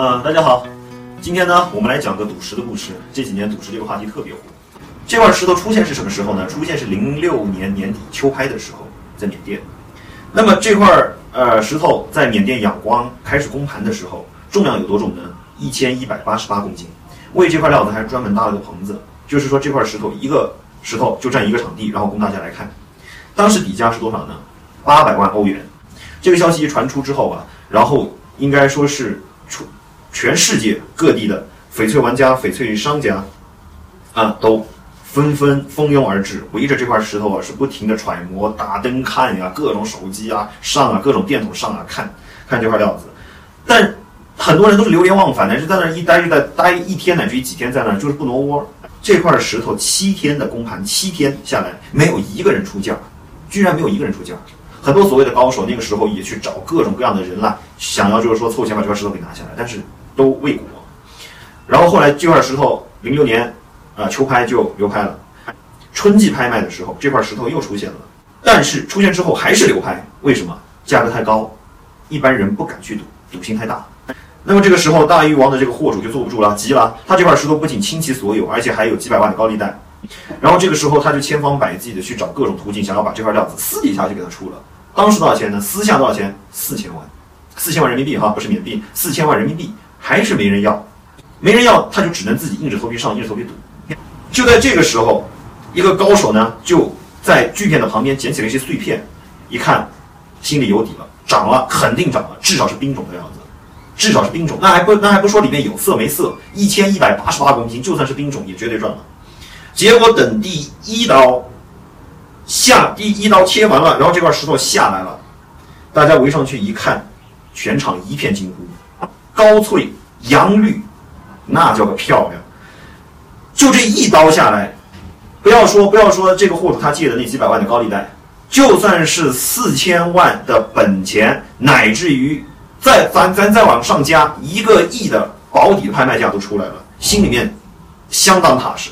大家好，今天呢，我们来讲个赌石的故事。这几年赌石这个话题特别火。这块石头出现是什么时候呢？出现是零六年年底秋拍的时候，在缅甸。那么这块呃石头在缅甸仰光开始公盘的时候，重量有多重呢？一千一百八十八公斤。为这块料子还专门搭了个棚子，就是说这块石头一个石头就占一个场地，然后供大家来看。当时底价是多少呢？八百万欧元。这个消息一传出之后啊，然后应该说是出全世界各地的翡翠玩家、翡翠商家啊，都纷纷蜂拥而至，围着这块石头啊是不停的揣摩、打灯看呀，各种手机啊上啊，各种电筒上啊看，看这块料子。但很多人都是流连忘返，乃至在那儿一待就在待一天乃至于几天，在那儿就是不挪窝。这块石头七天的公盘，七天下来没有一个人出价，居然没有一个人出价。很多所谓的高手那个时候也去找各种各样的人来，想要就是说凑钱把这块石头给拿下来，但是都未果。然后后来这块石头零六年，啊秋拍就流拍了，春季拍卖的时候这块石头又出现了，但是出现之后还是流拍，为什么？价格太高，一般人不敢去赌，赌性太大。那么这个时候大鱼王的这个货主就坐不住了，急了，他这块石头不仅倾其所有，而且还有几百万的高利贷。然后这个时候他就千方百计的去找各种途径，想要把这块料子私底下就给他出了。当时多少钱呢？私下多少钱？四千万，四千万人民币哈，不是缅币，四千万人民币还是没人要，没人要，他就只能自己硬着头皮上，硬着头皮赌。就在这个时候，一个高手呢就在锯片的旁边捡起了一些碎片，一看，心里有底了，涨了，肯定涨了，至少是冰种的样子，至少是冰种。那还不那还不说里面有色没色，一千一百八十八公斤，就算是冰种也绝对赚了。结果等第一刀下，第一刀切完了，然后这块石头下来了，大家围上去一看，全场一片惊呼，高翠阳绿，那叫个漂亮！就这一刀下来，不要说不要说这个货主他借的那几百万的高利贷，就算是四千万的本钱，乃至于再咱咱再往上加一个亿的保底拍卖价都出来了，心里面相当踏实。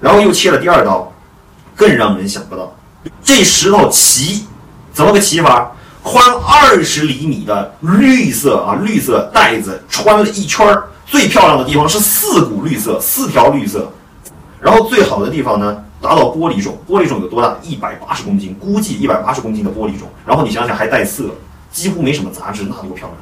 然后又切了第二刀，更让人想不到，这石头奇，怎么个奇法？宽二十厘米的绿色啊，绿色带子穿了一圈儿，最漂亮的地方是四股绿色，四条绿色。然后最好的地方呢，达到玻璃种，玻璃种有多大？一百八十公斤，估计一百八十公斤的玻璃种。然后你想想还带色，几乎没什么杂质，那多漂亮！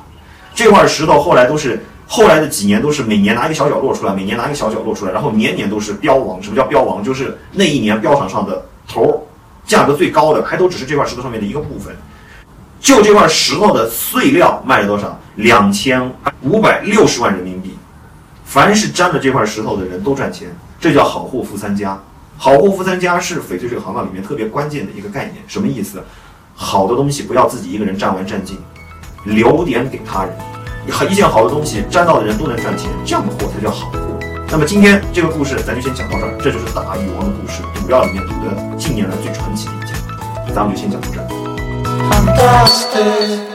这块石头后来都是。后来的几年都是每年拿一个小角落出来，每年拿一个小角落出来，然后年年都是标王。什么叫标王？就是那一年标场上的头，价格最高的，还都只是这块石头上面的一个部分。就这块石头的碎料卖了多少？两千五百六十万人民币。凡是沾了这块石头的人都赚钱，这叫好货富三家。好货富三家是翡翠这个行当里面特别关键的一个概念。什么意思？好的东西不要自己一个人占完占尽，留点给他人。一件好的东西，沾到的人都能赚钱，这样的货才叫好货。那么今天这个故事咱就先讲到这儿，这就是大禹王的故事，赌料里面赌的近年来最传奇的一件，咱们就先讲到这儿。fantastic.